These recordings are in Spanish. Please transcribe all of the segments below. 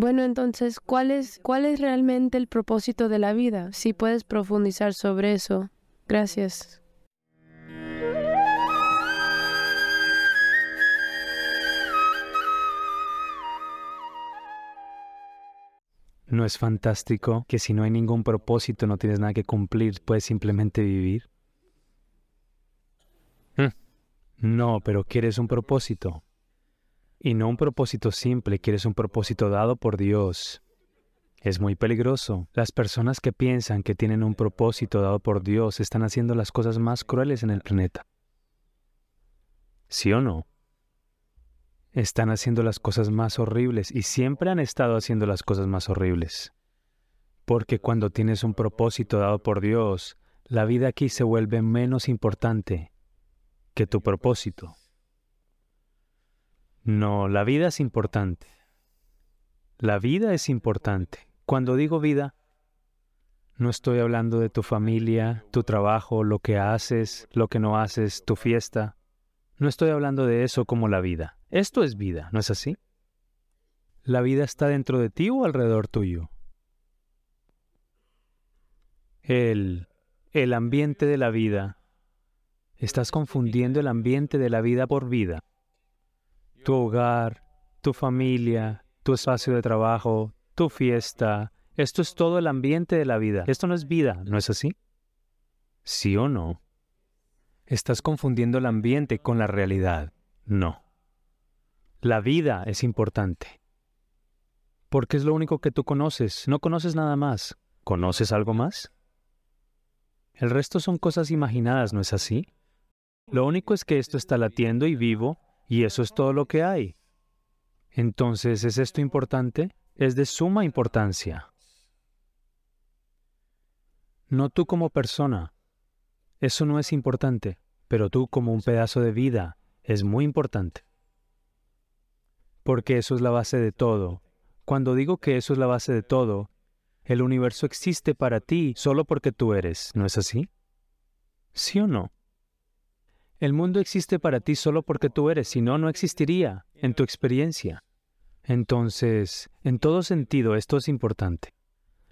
Bueno, entonces, ¿cuál es, ¿cuál es realmente el propósito de la vida? Si puedes profundizar sobre eso. Gracias. ¿No es fantástico que si no hay ningún propósito, no tienes nada que cumplir, puedes simplemente vivir? Hmm. No, pero quieres un propósito. Y no un propósito simple, quieres un propósito dado por Dios. Es muy peligroso. Las personas que piensan que tienen un propósito dado por Dios están haciendo las cosas más crueles en el planeta. ¿Sí o no? están haciendo las cosas más horribles y siempre han estado haciendo las cosas más horribles. Porque cuando tienes un propósito dado por Dios, la vida aquí se vuelve menos importante que tu propósito. No, la vida es importante. La vida es importante. Cuando digo vida, no estoy hablando de tu familia, tu trabajo, lo que haces, lo que no haces, tu fiesta. No estoy hablando de eso como la vida. Esto es vida, ¿no es así? ¿La vida está dentro de ti o alrededor tuyo? El, el ambiente de la vida. Estás confundiendo el ambiente de la vida por vida. Tu hogar, tu familia, tu espacio de trabajo, tu fiesta. Esto es todo el ambiente de la vida. Esto no es vida, ¿no es así? ¿Sí o no? Estás confundiendo el ambiente con la realidad. No. La vida es importante. Porque es lo único que tú conoces. No conoces nada más. ¿Conoces algo más? El resto son cosas imaginadas, ¿no es así? Lo único es que esto está latiendo y vivo, y eso es todo lo que hay. Entonces, ¿es esto importante? Es de suma importancia. No tú como persona. Eso no es importante, pero tú como un pedazo de vida es muy importante porque eso es la base de todo. Cuando digo que eso es la base de todo, el universo existe para ti solo porque tú eres, ¿no es así? ¿Sí o no? El mundo existe para ti solo porque tú eres, si no, no existiría en tu experiencia. Entonces, en todo sentido, esto es importante.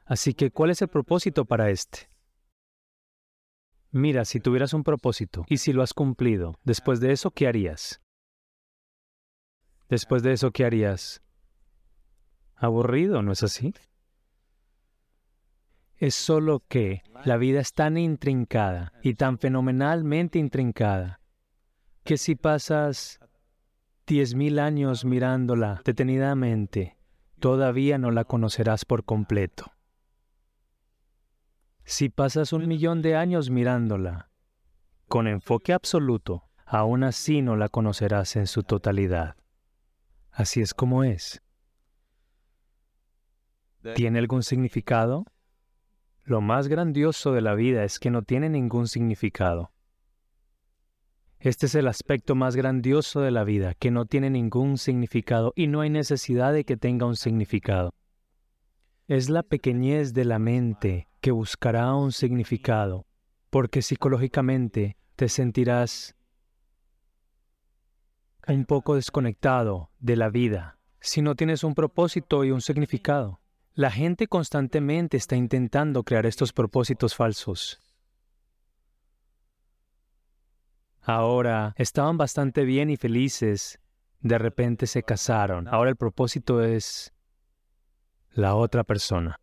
Así que, ¿cuál es el propósito para este? Mira, si tuvieras un propósito y si lo has cumplido, después de eso, ¿qué harías? Después de eso, ¿qué harías? Aburrido, ¿no es así? Es solo que la vida es tan intrincada y tan fenomenalmente intrincada que si pasas diez mil años mirándola detenidamente, todavía no la conocerás por completo. Si pasas un millón de años mirándola con enfoque absoluto, aún así no la conocerás en su totalidad. Así es como es. ¿Tiene algún significado? Lo más grandioso de la vida es que no tiene ningún significado. Este es el aspecto más grandioso de la vida, que no tiene ningún significado y no hay necesidad de que tenga un significado. Es la pequeñez de la mente que buscará un significado, porque psicológicamente te sentirás un poco desconectado de la vida si no tienes un propósito y un significado. La gente constantemente está intentando crear estos propósitos falsos. Ahora estaban bastante bien y felices. De repente se casaron. Ahora el propósito es la otra persona.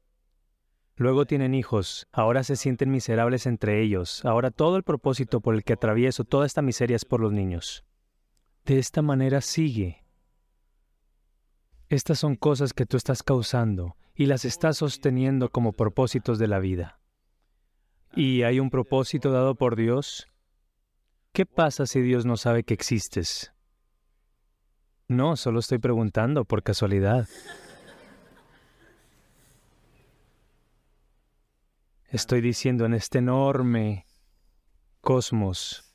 Luego tienen hijos. Ahora se sienten miserables entre ellos. Ahora todo el propósito por el que atravieso toda esta miseria es por los niños. De esta manera sigue. Estas son cosas que tú estás causando y las estás sosteniendo como propósitos de la vida. ¿Y hay un propósito dado por Dios? ¿Qué pasa si Dios no sabe que existes? No, solo estoy preguntando por casualidad. Estoy diciendo en este enorme cosmos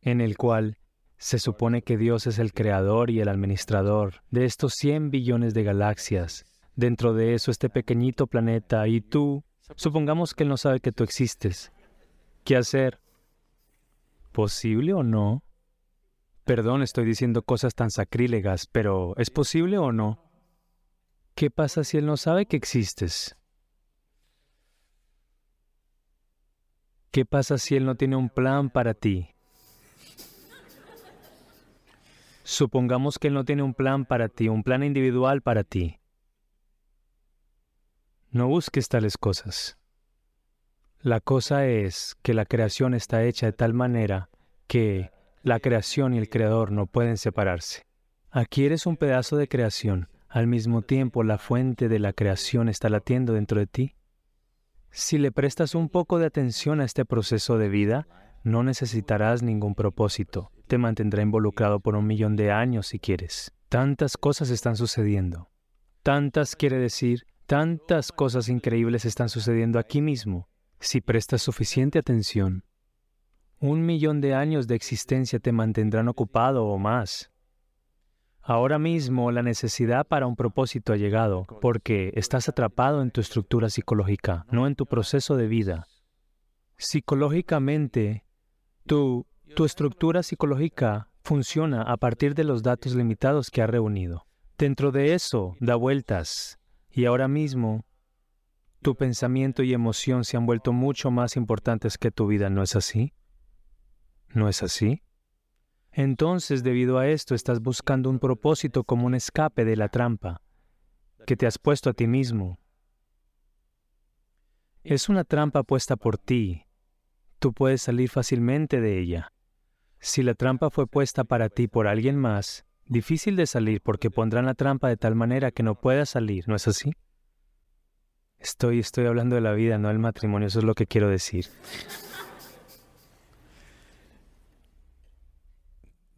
en el cual se supone que Dios es el creador y el administrador de estos 100 billones de galaxias. Dentro de eso, este pequeñito planeta y tú, supongamos que Él no sabe que tú existes. ¿Qué hacer? ¿Posible o no? Perdón, estoy diciendo cosas tan sacrílegas, pero ¿es posible o no? ¿Qué pasa si él no sabe que existes? ¿Qué pasa si él no tiene un plan para ti? Supongamos que él no tiene un plan para ti, un plan individual para ti. No busques tales cosas. La cosa es que la creación está hecha de tal manera que la creación y el creador no pueden separarse. Aquí eres un pedazo de creación. Al mismo tiempo, la fuente de la creación está latiendo dentro de ti. Si le prestas un poco de atención a este proceso de vida, no necesitarás ningún propósito. Te mantendrá involucrado por un millón de años si quieres. Tantas cosas están sucediendo. Tantas quiere decir, tantas cosas increíbles están sucediendo aquí mismo. Si prestas suficiente atención, un millón de años de existencia te mantendrán ocupado o más. Ahora mismo la necesidad para un propósito ha llegado porque estás atrapado en tu estructura psicológica, no en tu proceso de vida. Psicológicamente, tu, tu estructura psicológica funciona a partir de los datos limitados que ha reunido. Dentro de eso da vueltas y ahora mismo tu pensamiento y emoción se han vuelto mucho más importantes que tu vida, ¿no es así? ¿No es así? Entonces, debido a esto, estás buscando un propósito como un escape de la trampa que te has puesto a ti mismo. Es una trampa puesta por ti. Tú puedes salir fácilmente de ella. Si la trampa fue puesta para ti por alguien más, difícil de salir porque pondrán la trampa de tal manera que no puedas salir, ¿no es así? Estoy, estoy hablando de la vida, no del matrimonio, eso es lo que quiero decir.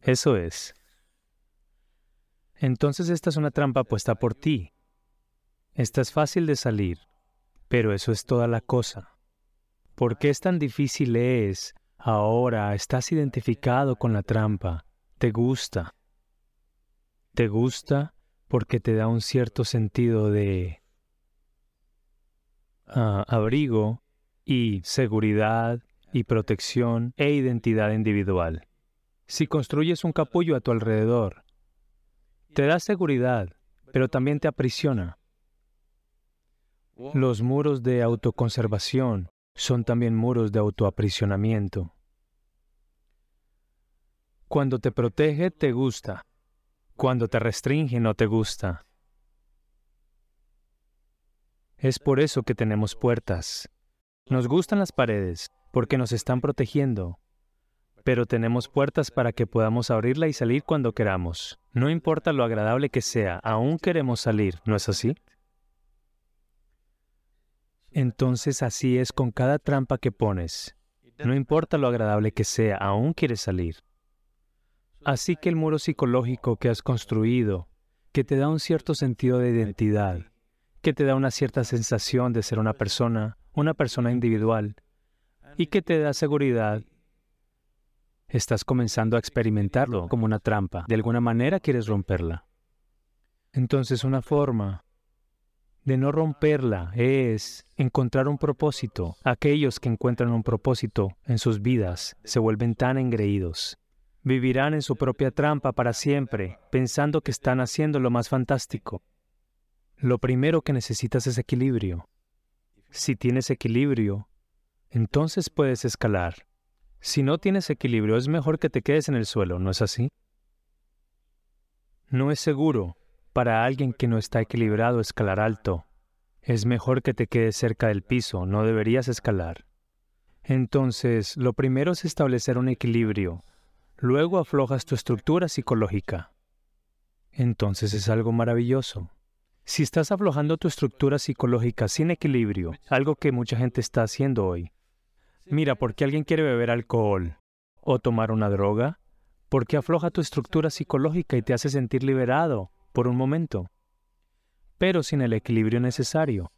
Eso es. Entonces esta es una trampa puesta por ti. Esta es fácil de salir, pero eso es toda la cosa. ¿Por qué es tan difícil es? Ahora estás identificado con la trampa. Te gusta. Te gusta porque te da un cierto sentido de ah, abrigo y seguridad y protección e identidad individual. Si construyes un capullo a tu alrededor, te da seguridad, pero también te aprisiona. Los muros de autoconservación son también muros de autoaprisionamiento. Cuando te protege, te gusta. Cuando te restringe, no te gusta. Es por eso que tenemos puertas. Nos gustan las paredes, porque nos están protegiendo, pero tenemos puertas para que podamos abrirla y salir cuando queramos. No importa lo agradable que sea, aún queremos salir, ¿no es así? Entonces así es con cada trampa que pones. No importa lo agradable que sea, aún quieres salir. Así que el muro psicológico que has construido, que te da un cierto sentido de identidad, que te da una cierta sensación de ser una persona, una persona individual, y que te da seguridad Estás comenzando a experimentarlo como una trampa. De alguna manera quieres romperla. Entonces una forma de no romperla es encontrar un propósito. Aquellos que encuentran un propósito en sus vidas se vuelven tan engreídos. Vivirán en su propia trampa para siempre, pensando que están haciendo lo más fantástico. Lo primero que necesitas es equilibrio. Si tienes equilibrio, entonces puedes escalar. Si no tienes equilibrio, es mejor que te quedes en el suelo, ¿no es así? No es seguro para alguien que no está equilibrado escalar alto. Es mejor que te quedes cerca del piso, no deberías escalar. Entonces, lo primero es establecer un equilibrio. Luego aflojas tu estructura psicológica. Entonces es algo maravilloso. Si estás aflojando tu estructura psicológica sin equilibrio, algo que mucha gente está haciendo hoy, Mira, ¿por qué alguien quiere beber alcohol o tomar una droga? Porque afloja tu estructura psicológica y te hace sentir liberado por un momento, pero sin el equilibrio necesario.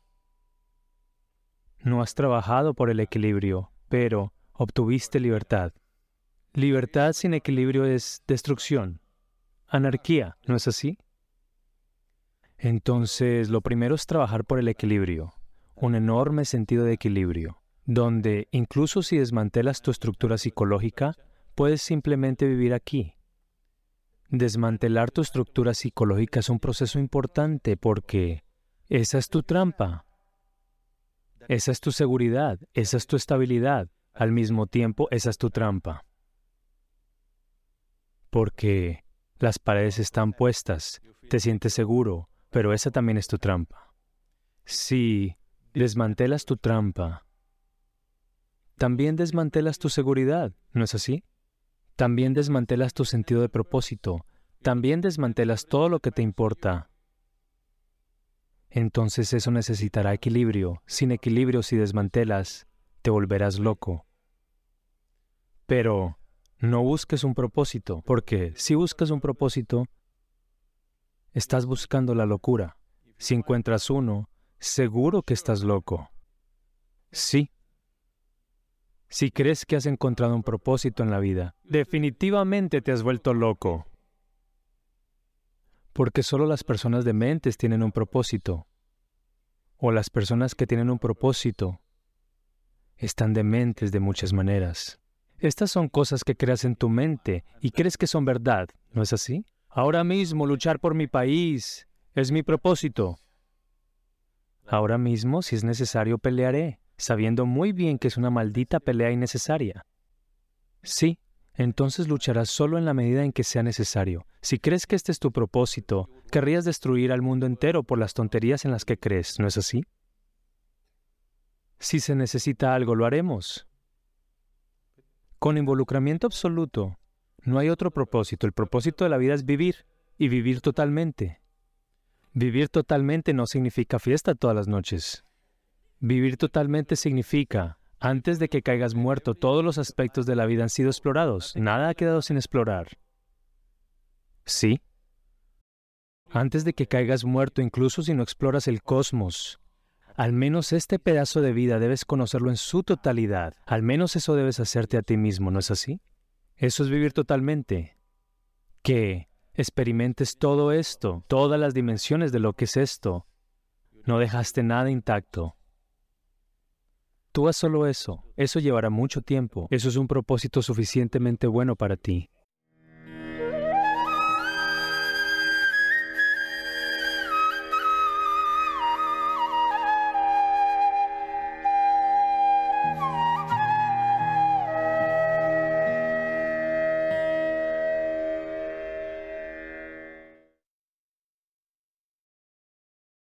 No has trabajado por el equilibrio, pero obtuviste libertad. Libertad sin equilibrio es destrucción, anarquía, ¿no es así? Entonces, lo primero es trabajar por el equilibrio, un enorme sentido de equilibrio donde incluso si desmantelas tu estructura psicológica, puedes simplemente vivir aquí. Desmantelar tu estructura psicológica es un proceso importante porque Esa es tu trampa. Esa es tu seguridad, esa es tu estabilidad. Al mismo tiempo, esa es tu trampa. Porque las paredes están puestas, te sientes seguro, pero esa también es tu trampa. Si desmantelas tu trampa, también desmantelas tu seguridad, ¿no es así? También desmantelas tu sentido de propósito, también desmantelas todo lo que te importa. Entonces eso necesitará equilibrio. Sin equilibrio, si desmantelas, te volverás loco. Pero no busques un propósito, porque si buscas un propósito, estás buscando la locura. Si encuentras uno, seguro que estás loco. Sí. Si crees que has encontrado un propósito en la vida, definitivamente te has vuelto loco. Porque solo las personas dementes tienen un propósito. O las personas que tienen un propósito están dementes de muchas maneras. Estas son cosas que creas en tu mente y crees que son verdad, ¿no es así? Ahora mismo luchar por mi país es mi propósito. Ahora mismo, si es necesario, pelearé, sabiendo muy bien que es una maldita pelea innecesaria. Sí, entonces lucharás solo en la medida en que sea necesario. Si crees que este es tu propósito, querrías destruir al mundo entero por las tonterías en las que crees, ¿no es así? Si se necesita algo, lo haremos. Con involucramiento absoluto, no hay otro propósito. El propósito de la vida es vivir y vivir totalmente. Vivir totalmente no significa fiesta todas las noches. Vivir totalmente significa, antes de que caigas muerto, todos los aspectos de la vida han sido explorados. Nada ha quedado sin explorar. ¿Sí? Antes de que caigas muerto, incluso si no exploras el cosmos, al menos este pedazo de vida debes conocerlo en su totalidad. Al menos eso debes hacerte a ti mismo, ¿no es así? Eso es vivir totalmente. Que experimentes todo esto, todas las dimensiones de lo que es esto. No dejaste nada intacto. Tú haz solo eso. Eso llevará mucho tiempo. Eso es un propósito suficientemente bueno para ti.